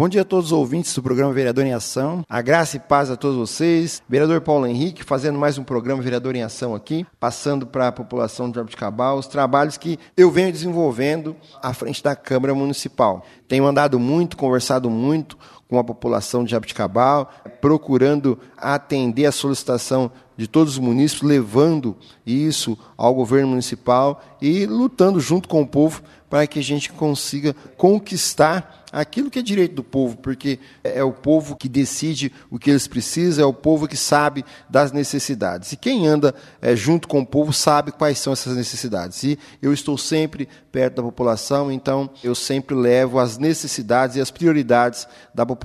Bom dia a todos os ouvintes do programa Vereador em Ação. A graça e paz a todos vocês. Vereador Paulo Henrique fazendo mais um programa Vereador em Ação aqui, passando para a população de Jabuticabal os trabalhos que eu venho desenvolvendo à frente da Câmara Municipal. Tenho andado muito, conversado muito com a população de Jabuticabal, procurando atender a solicitação de todos os municípios, levando isso ao governo municipal e lutando junto com o povo para que a gente consiga conquistar aquilo que é direito do povo, porque é o povo que decide o que eles precisam, é o povo que sabe das necessidades. E quem anda é, junto com o povo sabe quais são essas necessidades. E eu estou sempre perto da população, então eu sempre levo as necessidades e as prioridades da população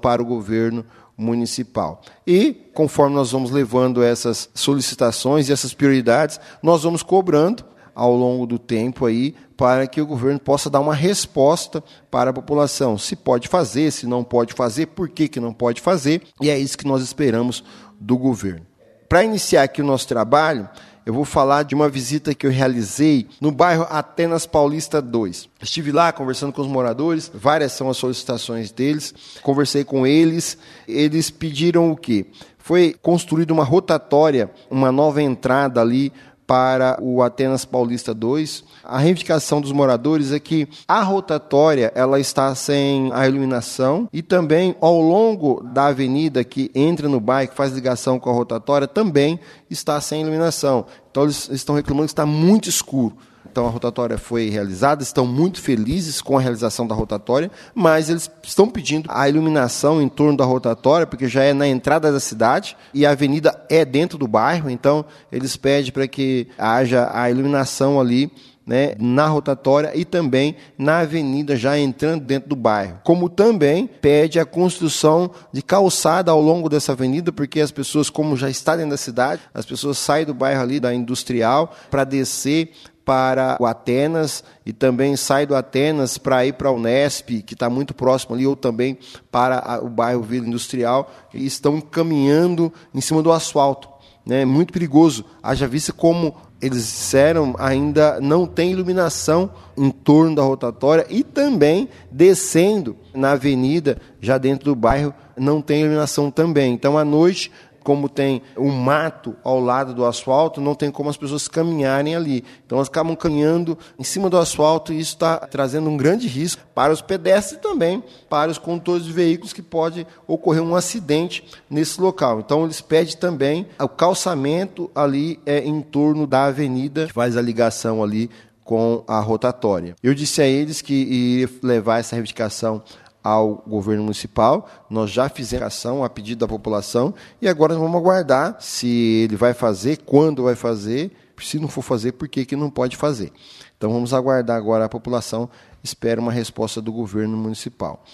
para o governo municipal. E, conforme nós vamos levando essas solicitações e essas prioridades, nós vamos cobrando ao longo do tempo aí para que o governo possa dar uma resposta para a população. Se pode fazer, se não pode fazer, por que, que não pode fazer, e é isso que nós esperamos do governo. Para iniciar aqui o nosso trabalho, eu vou falar de uma visita que eu realizei no bairro Atenas Paulista 2. Estive lá conversando com os moradores, várias são as solicitações deles, conversei com eles, eles pediram o quê? Foi construída uma rotatória, uma nova entrada ali para o Atenas Paulista 2. A reivindicação dos moradores é que a rotatória ela está sem a iluminação e também ao longo da avenida que entra no bairro, que faz ligação com a rotatória, também está sem iluminação. Então eles estão reclamando que está muito escuro. Então a rotatória foi realizada, estão muito felizes com a realização da rotatória, mas eles estão pedindo a iluminação em torno da rotatória, porque já é na entrada da cidade e a avenida é dentro do bairro, então eles pedem para que haja a iluminação ali né, na rotatória e também na avenida já entrando dentro do bairro. Como também pede a construção de calçada ao longo dessa avenida, porque as pessoas, como já está dentro da cidade, as pessoas saem do bairro ali da industrial para descer para o Atenas e também sai do Atenas para ir para o Unesp, que está muito próximo ali, ou também para o bairro Vila Industrial, e estão caminhando em cima do asfalto. Né? Muito perigoso. Haja vista como eles disseram, ainda não tem iluminação em torno da rotatória e também descendo na avenida, já dentro do bairro, não tem iluminação também. Então, à noite, como tem um mato ao lado do asfalto, não tem como as pessoas caminharem ali. Então elas acabam caminhando em cima do asfalto e isso está trazendo um grande risco para os pedestres e também para os condutores de veículos que pode ocorrer um acidente nesse local. Então eles pedem também o calçamento ali é, em torno da avenida que faz a ligação ali com a rotatória. Eu disse a eles que iria levar essa reivindicação ao governo municipal. Nós já fizemos ação a pedido da população e agora vamos aguardar se ele vai fazer, quando vai fazer, se não for fazer, por que, que não pode fazer. Então vamos aguardar agora a população espera uma resposta do governo municipal.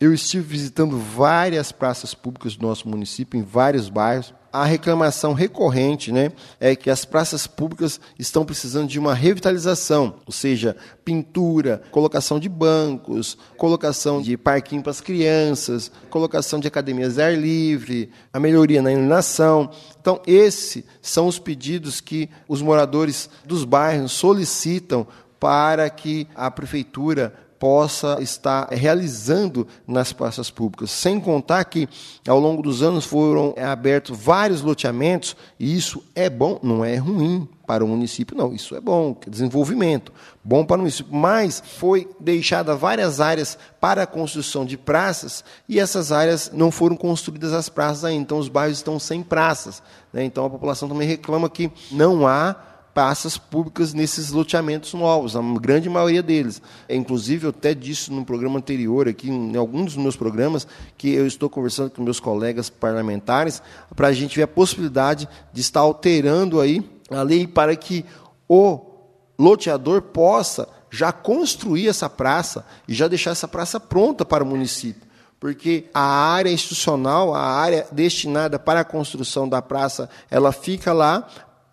Eu estive visitando várias praças públicas do nosso município, em vários bairros, a reclamação recorrente né, é que as praças públicas estão precisando de uma revitalização, ou seja, pintura, colocação de bancos, colocação de parquinho para as crianças, colocação de academias de ar livre, a melhoria na iluminação. Então, esses são os pedidos que os moradores dos bairros solicitam para que a prefeitura possa estar realizando nas praças públicas. Sem contar que, ao longo dos anos, foram abertos vários loteamentos, e isso é bom, não é ruim para o município, não. Isso é bom, desenvolvimento, bom para o município. Mas foi deixada várias áreas para a construção de praças e essas áreas não foram construídas as praças ainda. Então, os bairros estão sem praças. Né? Então, a população também reclama que não há praças públicas nesses loteamentos novos, a grande maioria deles. É, inclusive, eu até disse no programa anterior, aqui, em alguns dos meus programas, que eu estou conversando com meus colegas parlamentares para a gente ver a possibilidade de estar alterando aí a lei para que o loteador possa já construir essa praça e já deixar essa praça pronta para o município porque a área institucional, a área destinada para a construção da praça, ela fica lá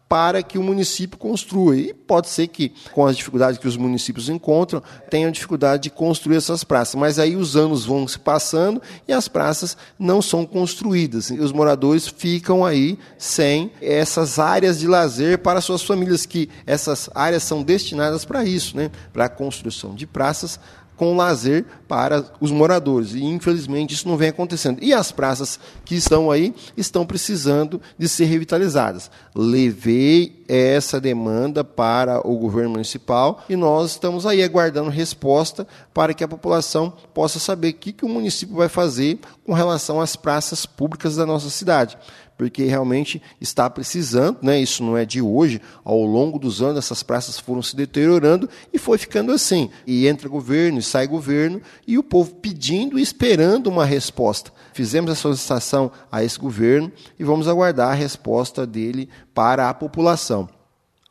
para que o município construa. E pode ser que, com as dificuldades que os municípios encontram, tenham dificuldade de construir essas praças. Mas aí os anos vão se passando e as praças não são construídas. E os moradores ficam aí sem essas áreas de lazer para suas famílias, que essas áreas são destinadas para isso, né? para a construção de praças com lazer para os moradores. E infelizmente isso não vem acontecendo. E as praças que estão aí estão precisando de ser revitalizadas. Levei essa demanda para o governo municipal e nós estamos aí aguardando resposta para que a população possa saber o que, que o município vai fazer com relação às praças públicas da nossa cidade porque realmente está precisando, né? Isso não é de hoje. Ao longo dos anos, essas praças foram se deteriorando e foi ficando assim. E entra governo e sai governo, e o povo pedindo e esperando uma resposta. Fizemos a solicitação a esse governo e vamos aguardar a resposta dele para a população.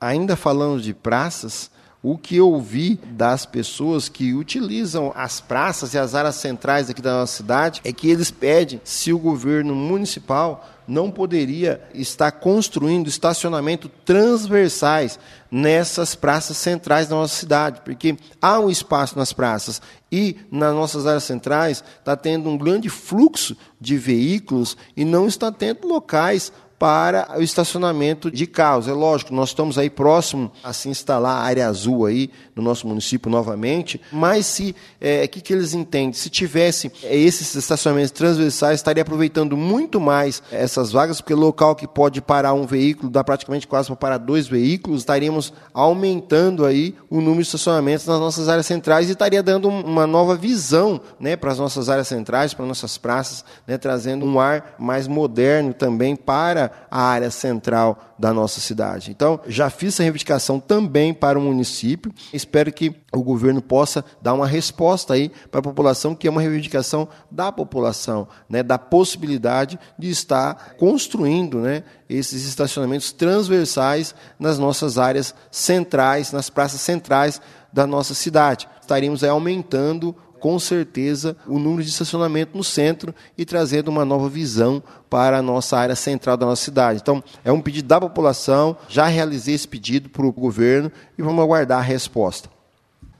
Ainda falando de praças, o que eu vi das pessoas que utilizam as praças e as áreas centrais aqui da nossa cidade é que eles pedem se o governo municipal não poderia estar construindo estacionamento transversais nessas praças centrais da nossa cidade, porque há um espaço nas praças e nas nossas áreas centrais está tendo um grande fluxo de veículos e não está tendo locais para o estacionamento de carros. É lógico, nós estamos aí próximo a se instalar a área azul aí no nosso município novamente, mas se é, que, que eles entendem? Se tivesse é, esses estacionamentos transversais, estaria aproveitando muito mais essas vagas, porque o local que pode parar um veículo dá praticamente quase para parar dois veículos, estaríamos aumentando aí o número de estacionamentos nas nossas áreas centrais e estaria dando uma nova visão né, para as nossas áreas centrais, para nossas praças, né, trazendo um ar mais moderno também para a área central da nossa cidade. Então, já fiz essa reivindicação também para o município. Espero que o governo possa dar uma resposta aí para a população, que é uma reivindicação da população, né, da possibilidade de estar construindo né, esses estacionamentos transversais nas nossas áreas centrais, nas praças centrais da nossa cidade. Estaríamos aí aumentando com certeza o número de estacionamento no centro e trazendo uma nova visão para a nossa área central da nossa cidade. Então, é um pedido da população, já realizei esse pedido para o governo e vamos aguardar a resposta.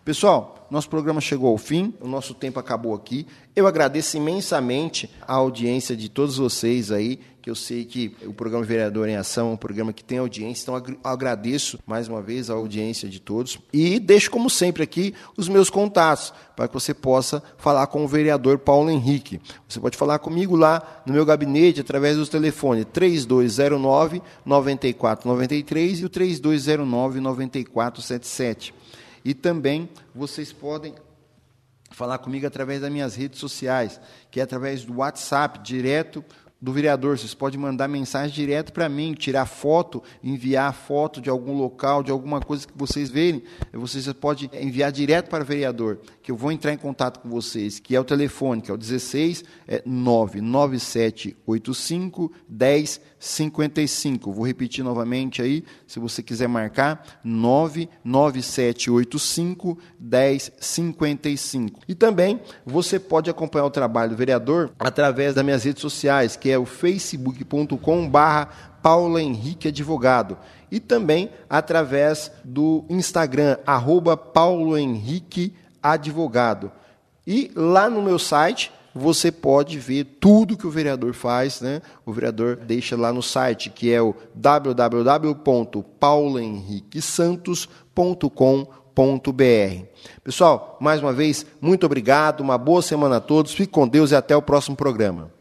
Pessoal, nosso programa chegou ao fim, o nosso tempo acabou aqui. Eu agradeço imensamente a audiência de todos vocês aí que eu sei que o programa Vereador em Ação é um programa que tem audiência, então agradeço mais uma vez a audiência de todos e deixo, como sempre, aqui os meus contatos para que você possa falar com o vereador Paulo Henrique. Você pode falar comigo lá no meu gabinete através do telefone 3209 9493 e o 3209 9477. E também vocês podem falar comigo através das minhas redes sociais, que é através do WhatsApp, direto do vereador. Vocês podem mandar mensagem direto para mim, tirar foto, enviar foto de algum local, de alguma coisa que vocês verem. Vocês podem enviar direto para o vereador, que eu vou entrar em contato com vocês, que é o telefone, que é o 16 é 99785 1055. Vou repetir novamente aí, se você quiser marcar, 99785 1055. E também você pode acompanhar o trabalho do vereador através das minhas redes sociais, que é o facebook.com Paula Henrique Advogado. E também através do Instagram, arroba Paulo Henrique Advogado. E lá no meu site você pode ver tudo que o vereador faz, né? O vereador deixa lá no site, que é o www.paulohenriquesantos.com.br. Pessoal, mais uma vez, muito obrigado, uma boa semana a todos, fique com Deus e até o próximo programa.